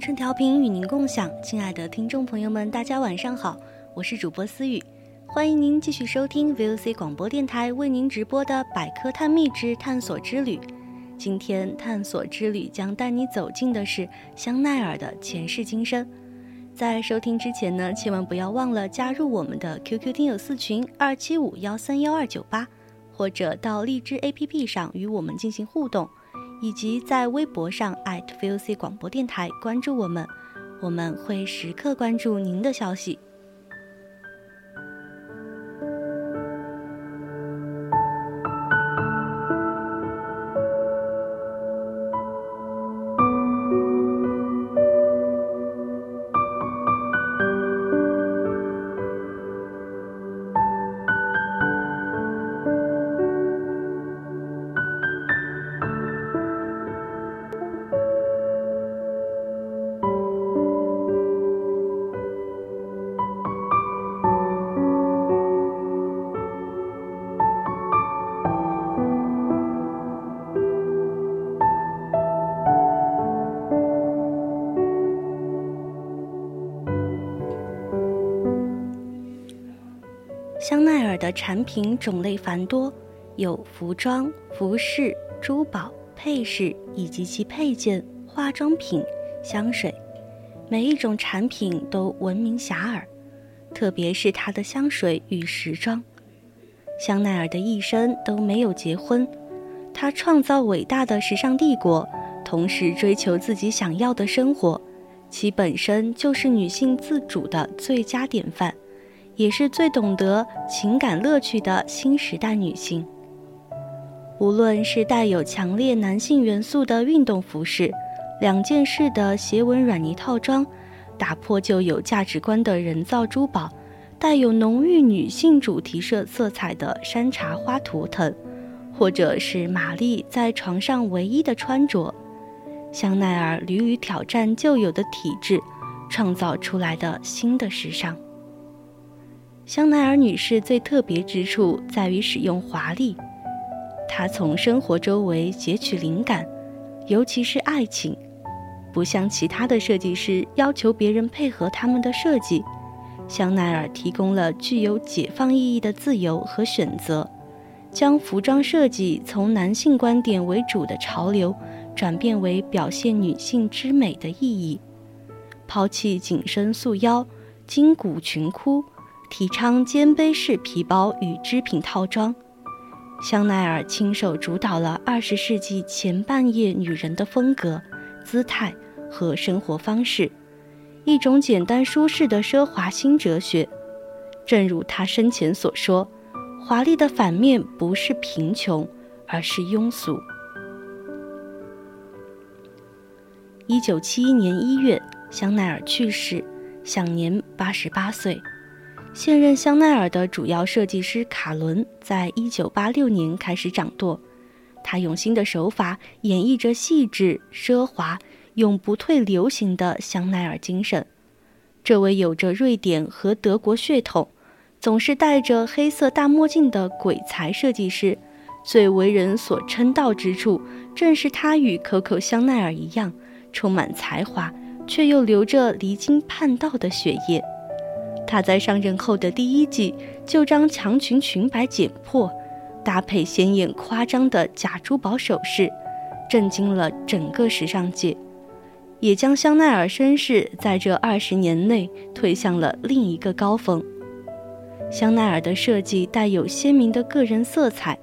青春调频与您共享，亲爱的听众朋友们，大家晚上好，我是主播思雨，欢迎您继续收听 VOC 广播电台为您直播的《百科探秘之探索之旅》。今天探索之旅将带你走进的是香奈儿的前世今生。在收听之前呢，千万不要忘了加入我们的 QQ 听友四群二七五幺三幺二九八，或者到荔枝 APP 上与我们进行互动。以及在微博上 @VOC 广播电台关注我们，我们会时刻关注您的消息。产品种类繁多，有服装、服饰、珠宝、配饰以及其配件、化妆品、香水，每一种产品都闻名遐迩。特别是它的香水与时装。香奈儿的一生都没有结婚，她创造伟大的时尚帝国，同时追求自己想要的生活，其本身就是女性自主的最佳典范。也是最懂得情感乐趣的新时代女性。无论是带有强烈男性元素的运动服饰、两件式的斜纹软呢套装、打破旧有价值观的人造珠宝、带有浓郁女性主题色色彩的山茶花图腾，或者是玛丽在床上唯一的穿着，香奈儿屡屡挑战旧有的体制，创造出来的新的时尚。香奈儿女士最特别之处在于使用华丽，她从生活周围截取灵感，尤其是爱情。不像其他的设计师要求别人配合他们的设计，香奈儿提供了具有解放意义的自由和选择，将服装设计从男性观点为主的潮流，转变为表现女性之美的意义，抛弃紧身束腰、筋骨裙裤。提倡肩背式皮包与织品套装，香奈儿亲手主导了二十世纪前半叶女人的风格、姿态和生活方式，一种简单舒适的奢华新哲学。正如她生前所说：“华丽的反面不是贫穷，而是庸俗。”一九七一年一月，香奈儿去世，享年八十八岁。现任香奈儿的主要设计师卡伦，在一九八六年开始掌舵。他用新的手法演绎着细致、奢华、永不退流行的香奈儿精神。这位有着瑞典和德国血统、总是戴着黑色大墨镜的鬼才设计师，最为人所称道之处，正是他与可可香奈儿一样，充满才华，却又流着离经叛道的血液。他在上任后的第一季就将长裙裙摆剪破，搭配鲜艳夸张的假珠宝首饰，震惊了整个时尚界，也将香奈儿身世在这二十年内推向了另一个高峰。香奈儿的设计带有鲜明的个人色彩。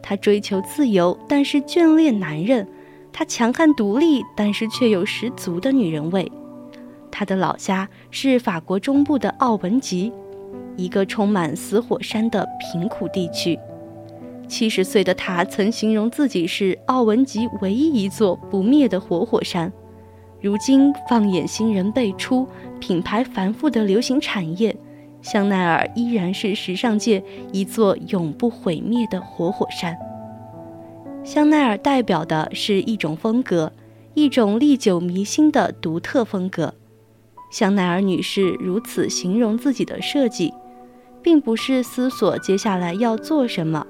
她追求自由，但是眷恋男人；她强悍独立，但是却有十足的女人味。他的老家是法国中部的奥文吉，一个充满死火山的贫苦地区。七十岁的他曾形容自己是奥文吉唯一一座不灭的活火山。如今，放眼新人辈出、品牌繁复的流行产业。香奈儿依然是时尚界一座永不毁灭的活火山。香奈儿代表的是一种风格，一种历久弥新的独特风格。香奈儿女士如此形容自己的设计，并不是思索接下来要做什么，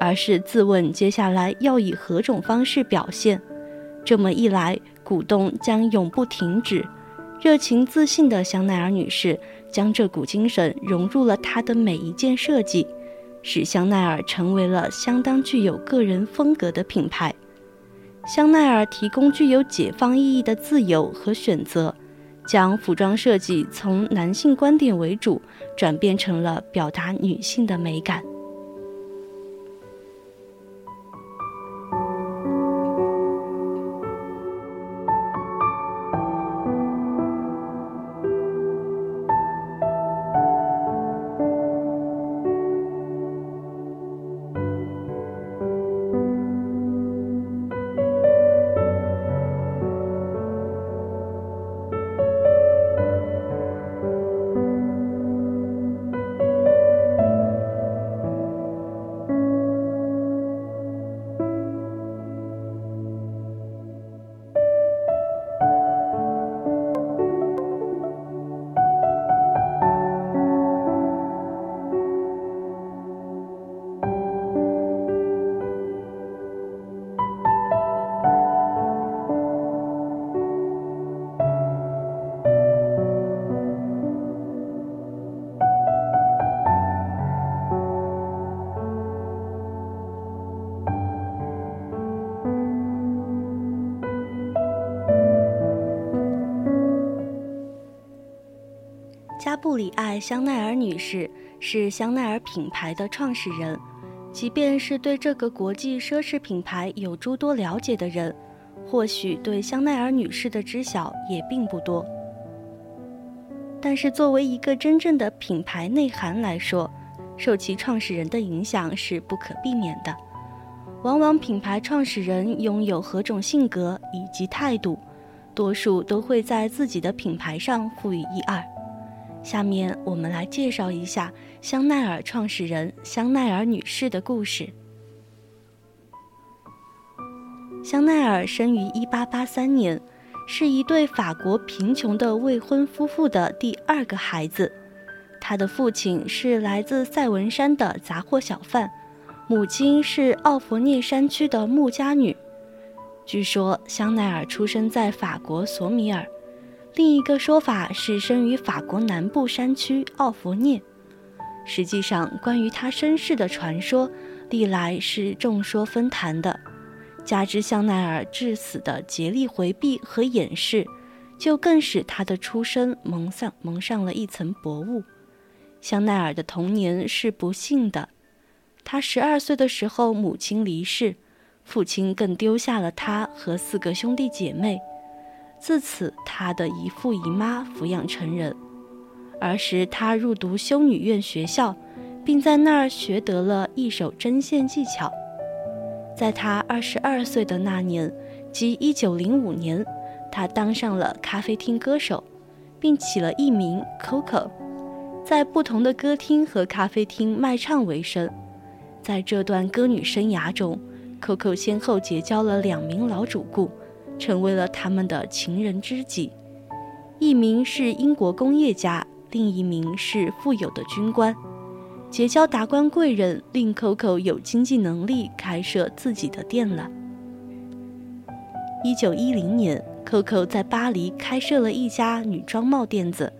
而是自问接下来要以何种方式表现。这么一来，鼓动将永不停止。热情自信的香奈儿女士。将这股精神融入了她的每一件设计，使香奈儿成为了相当具有个人风格的品牌。香奈儿提供具有解放意义的自由和选择，将服装设计从男性观点为主，转变成了表达女性的美感。布里艾·香奈儿女士是香奈儿品牌的创始人。即便是对这个国际奢侈品牌有诸多了解的人，或许对香奈儿女士的知晓也并不多。但是，作为一个真正的品牌内涵来说，受其创始人的影响是不可避免的。往往品牌创始人拥有何种性格以及态度，多数都会在自己的品牌上赋予一二。下面我们来介绍一下香奈儿创始人香奈儿女士的故事。香奈儿生于1883年，是一对法国贫穷的未婚夫妇的第二个孩子。他的父亲是来自塞文山的杂货小贩，母亲是奥弗涅山区的牧家女。据说香奈儿出生在法国索米尔。另一个说法是生于法国南部山区奥弗涅。实际上，关于他身世的传说历来是众说纷纭的。加之香奈儿至死的竭力回避和掩饰，就更使他的出生蒙上蒙上了一层薄雾。香奈儿的童年是不幸的，他十二岁的时候母亲离世，父亲更丢下了他和四个兄弟姐妹。自此，他的姨父姨妈抚养成人。儿时，他入读修女院学校，并在那儿学得了一手针线技巧。在他二十二岁的那年，即一九零五年，他当上了咖啡厅歌手，并起了艺名 Coco，在不同的歌厅和咖啡厅卖唱为生。在这段歌女生涯中，Coco 先后结交了两名老主顾。成为了他们的情人知己，一名是英国工业家，另一名是富有的军官。结交达官贵人，令 Coco 有经济能力开设自己的店了。一九一零年，Coco 在巴黎开设了一家女装帽店子，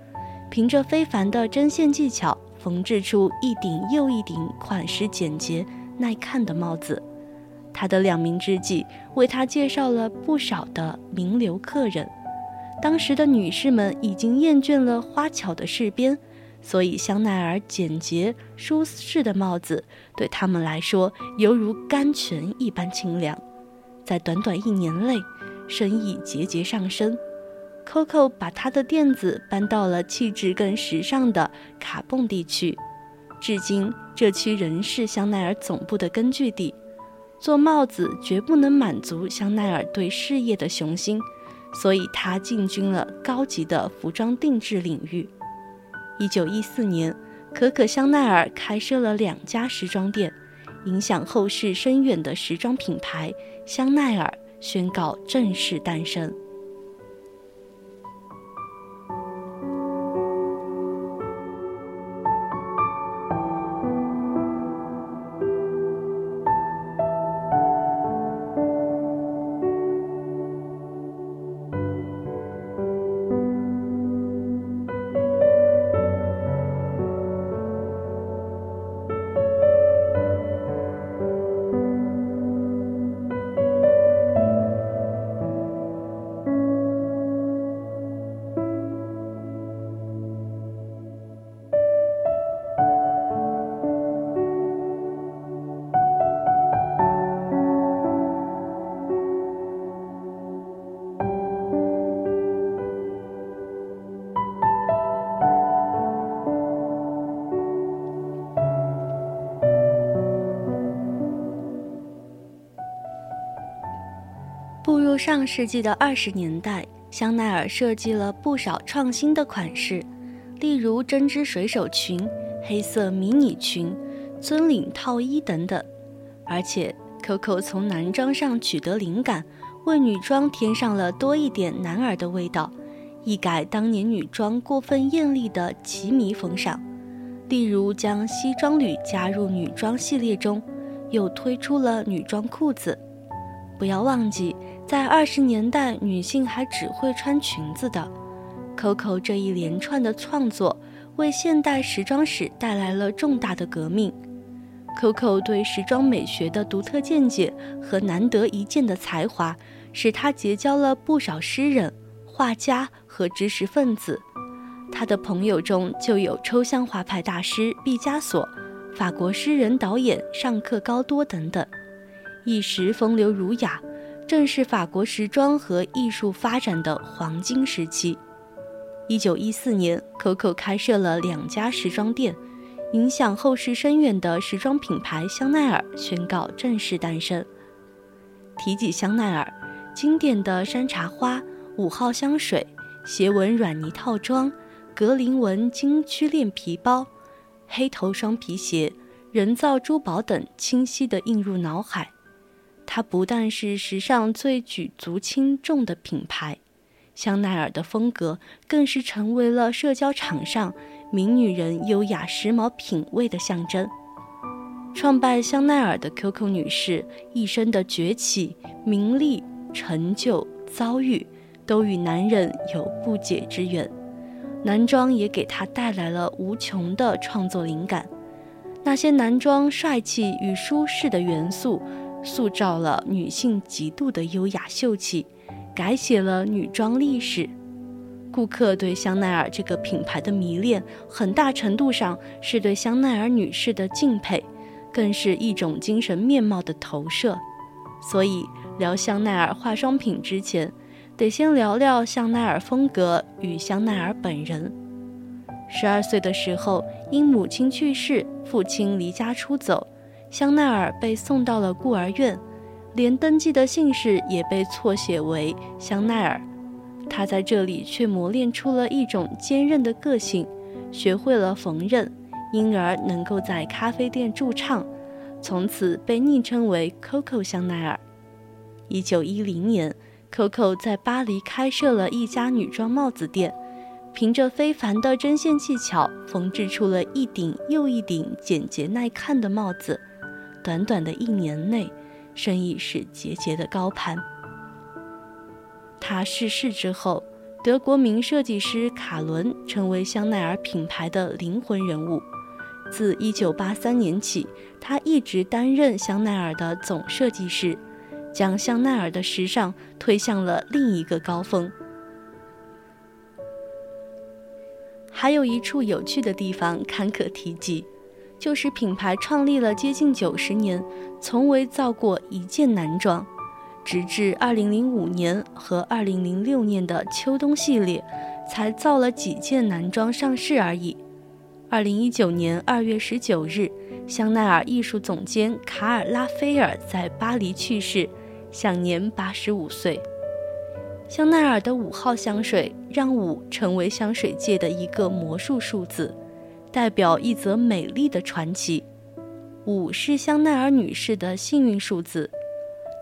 凭着非凡的针线技巧，缝制出一顶又一顶款式简洁、耐看的帽子。他的两名知己为他介绍了不少的名流客人。当时的女士们已经厌倦了花巧的饰边，所以香奈儿简洁舒适的帽子对他们来说犹如甘泉一般清凉。在短短一年内，生意节节上升。Coco 把他的店子搬到了气质更时尚的卡蹦地区，至今这区仍是香奈儿总部的根据地。做帽子绝不能满足香奈儿对事业的雄心，所以他进军了高级的服装定制领域。一九一四年，可可香奈儿开设了两家时装店，影响后世深远的时装品牌香奈儿宣告正式诞生。上世纪的二十年代，香奈儿设计了不少创新的款式，例如针织水手裙、黑色迷你裙、尊领套衣等等。而且，Coco 从男装上取得灵感，为女装添上了多一点男儿的味道，一改当年女装过分艳丽的奇迷风尚。例如，将西装履加入女装系列中，又推出了女装裤子。不要忘记。在二十年代，女性还只会穿裙子的。Coco 这一连串的创作，为现代时装史带来了重大的革命。Coco 对时装美学的独特见解和难得一见的才华，使他结交了不少诗人、画家和知识分子。他的朋友中就有抽象画派大师毕加索、法国诗人导演尚克高多等等，一时风流儒雅。正是法国时装和艺术发展的黄金时期。一九一四年，Coco 开设了两家时装店，影响后世深远的时装品牌香奈儿宣告正式诞生。提及香奈儿，经典的山茶花、五号香水、斜纹软呢套装、格林纹金曲链皮包、黑头双皮鞋、人造珠宝等，清晰地映入脑海。它不但是时尚最举足轻重的品牌，香奈儿的风格更是成为了社交场上名女人优雅时髦品味的象征。创办香奈儿的 Coco 女士一生的崛起、名利、成就、遭遇，都与男人有不解之缘。男装也给她带来了无穷的创作灵感。那些男装帅气与舒适的元素。塑造了女性极度的优雅秀气，改写了女装历史。顾客对香奈儿这个品牌的迷恋，很大程度上是对香奈儿女士的敬佩，更是一种精神面貌的投射。所以，聊香奈儿化妆品之前，得先聊聊香奈儿风格与香奈儿本人。十二岁的时候，因母亲去世，父亲离家出走。香奈儿被送到了孤儿院，连登记的姓氏也被错写为香奈儿。他在这里却磨练出了一种坚韧的个性，学会了缝纫，因而能够在咖啡店驻唱，从此被昵称为 Coco 香奈儿。一九一零年，Coco 在巴黎开设了一家女装帽子店，凭着非凡的针线技巧，缝制出了一顶又一顶简洁耐看的帽子。短短的一年内，生意是节节的高攀。他逝世之后，德国名设计师卡伦成为香奈儿品牌的灵魂人物。自1983年起，他一直担任香奈儿的总设计师，将香奈儿的时尚推向了另一个高峰。还有一处有趣的地方堪可提及，就是品牌创立了接近九十年，从未造过一件男装，直至2005年和2006年的秋冬系列，才造了几件男装上市而已。二零一九年二月十九日，香奈儿艺术总监卡尔拉菲尔在巴黎去世，享年八十五岁。香奈儿的五号香水让五成为香水界的一个魔术数字，代表一则美丽的传奇。五是香奈儿女士的幸运数字。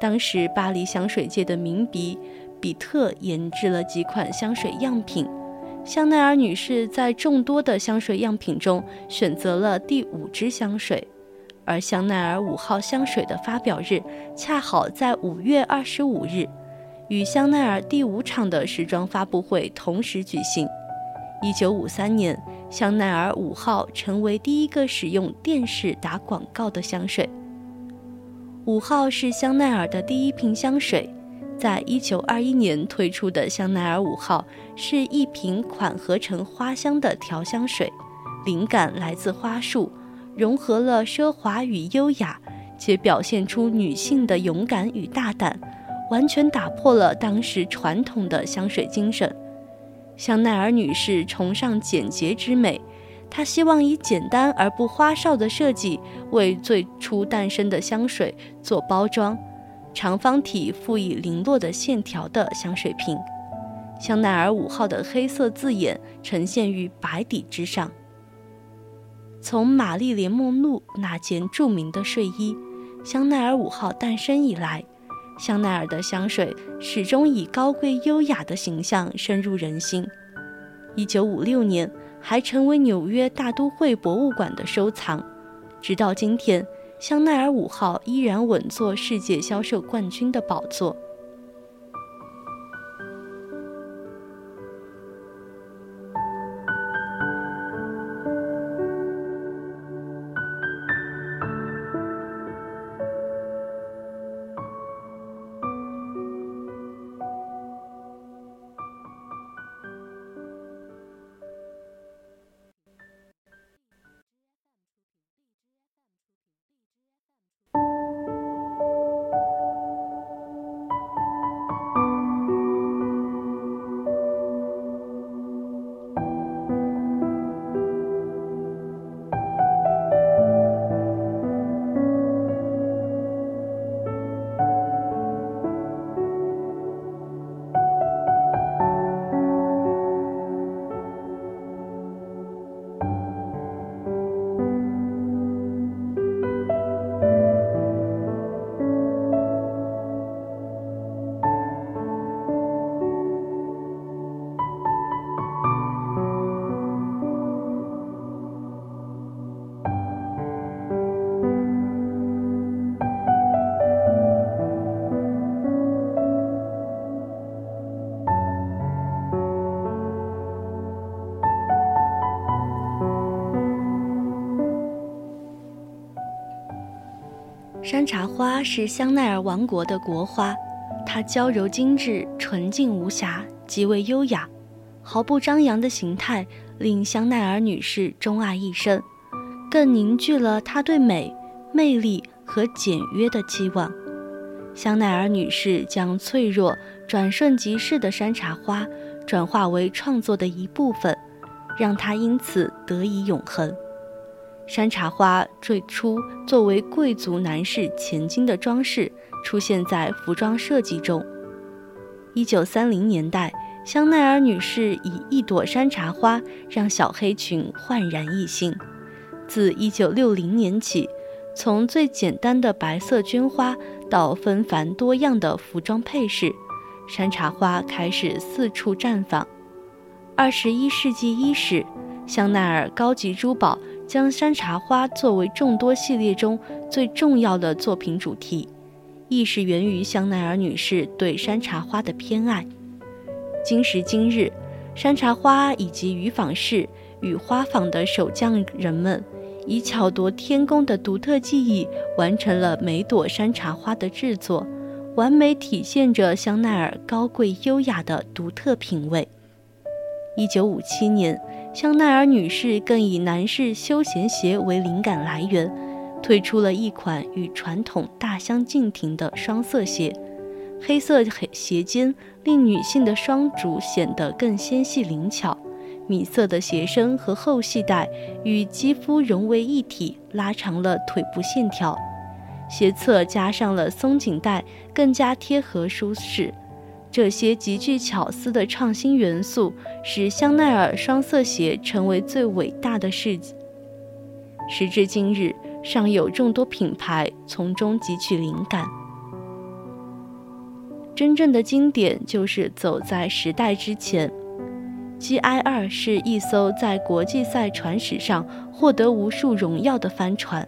当时巴黎香水界的名鼻比特研制了几款香水样品。香奈儿女士在众多的香水样品中选择了第五支香水，而香奈儿五号香水的发表日恰好在五月二十五日，与香奈儿第五场的时装发布会同时举行。一九五三年，香奈儿五号成为第一个使用电视打广告的香水。五号是香奈儿的第一瓶香水。在一九二一年推出的香奈儿五号是一瓶款合成花香的调香水，灵感来自花束，融合了奢华与优雅，且表现出女性的勇敢与大胆，完全打破了当时传统的香水精神。香奈儿女士崇尚简洁之美，她希望以简单而不花哨的设计为最初诞生的香水做包装。长方体附以零落的线条的香水瓶，香奈儿五号的黑色字眼呈现于白底之上。从玛丽莲梦露那件著名的睡衣“香奈儿五号”诞生以来，香奈儿的香水始终以高贵优雅的形象深入人心。一九五六年，还成为纽约大都会博物馆的收藏，直到今天。香奈儿五号依然稳坐世界销售冠军的宝座。山茶花是香奈儿王国的国花，它娇柔精致、纯净无瑕，极为优雅，毫不张扬的形态令香奈儿女士钟爱一生，更凝聚了她对美、魅力和简约的期望。香奈儿女士将脆弱、转瞬即逝的山茶花转化为创作的一部分，让它因此得以永恒。山茶花最初作为贵族男士前襟的装饰，出现在服装设计中。一九三零年代，香奈儿女士以一朵山茶花让小黑裙焕然一新。自一九六零年起，从最简单的白色绢花到纷繁多样的服装配饰，山茶花开始四处绽放。二十一世纪伊始，香奈儿高级珠宝将山茶花作为众多系列中最重要的作品主题，亦是源于香奈儿女士对山茶花的偏爱。今时今日，山茶花以及渔坊式与花坊的手匠人们，以巧夺天工的独特技艺，完成了每朵山茶花的制作，完美体现着香奈儿高贵优雅的独特品味。一九五七年，香奈儿女士更以男士休闲鞋为灵感来源，推出了一款与传统大相径庭的双色鞋。黑色鞋尖令女性的双足显得更纤细灵巧，米色的鞋身和后系带与肌肤融为一体，拉长了腿部线条。鞋侧加上了松紧带，更加贴合舒适。这些极具巧思的创新元素，使香奈儿双色鞋成为最伟大的事迹。时至今日，尚有众多品牌从中汲取灵感。真正的经典就是走在时代之前。G.I. 二是一艘在国际赛船史上获得无数荣耀的帆船，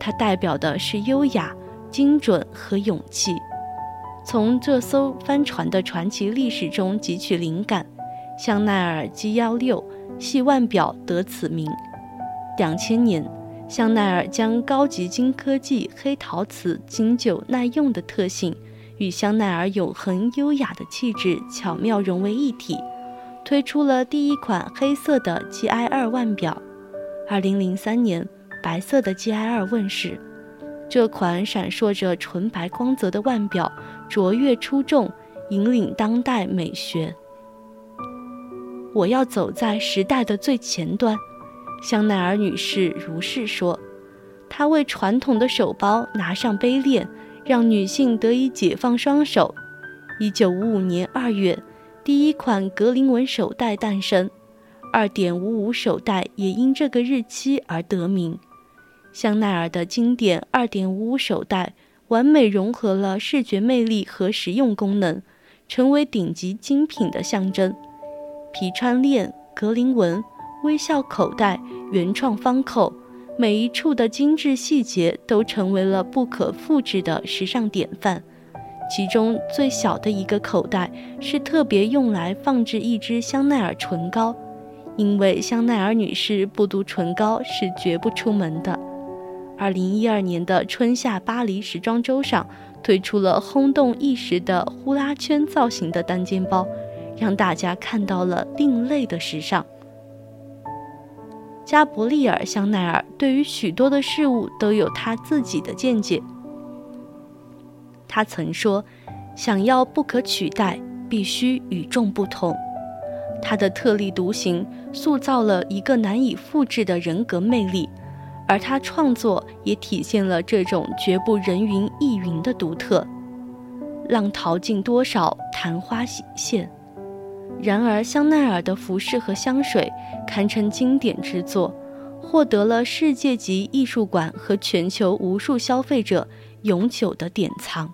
它代表的是优雅、精准和勇气。从这艘帆船的传奇历史中汲取灵感，香奈儿 G 幺六系腕表得此名。两千年，香奈儿将高级金科技黑陶瓷经久耐用的特性与香奈儿永恒优雅的气质巧妙融为一体，推出了第一款黑色的 G I 二腕表。二零零三年，白色的 G I 二问世。这款闪烁着纯白光泽的腕表卓越出众，引领当代美学。我要走在时代的最前端，香奈儿女士如是说。她为传统的手包拿上杯链，让女性得以解放双手。一九五五年二月，第一款格林纹手袋诞生，二点五五手袋也因这个日期而得名。香奈儿的经典2.55手袋完美融合了视觉魅力和实用功能，成为顶级精品的象征。皮穿链、格林纹、微笑口袋、原创方扣，每一处的精致细节都成为了不可复制的时尚典范。其中最小的一个口袋是特别用来放置一支香奈儿唇膏，因为香奈儿女士不涂唇膏是绝不出门的。二零一二年的春夏巴黎时装周上，推出了轰动一时的呼啦圈造型的单肩包，让大家看到了另类的时尚。加伯利尔·香奈儿对于许多的事物都有他自己的见解。他曾说：“想要不可取代，必须与众不同。”他的特立独行，塑造了一个难以复制的人格魅力。而他创作也体现了这种绝不人云亦云的独特。浪淘尽多少昙花一现，然而香奈儿的服饰和香水堪称经典之作，获得了世界级艺术馆和全球无数消费者永久的典藏。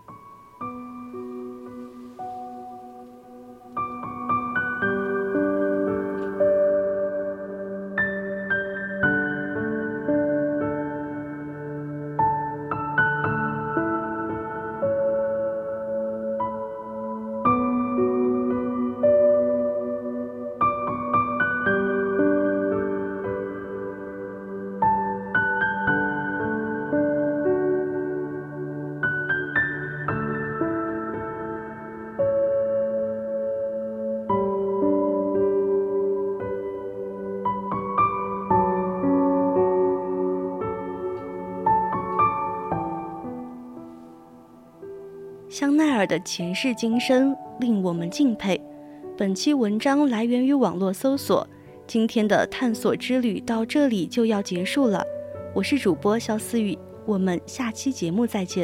的前世今生令我们敬佩。本期文章来源于网络搜索。今天的探索之旅到这里就要结束了。我是主播肖思雨，我们下期节目再见。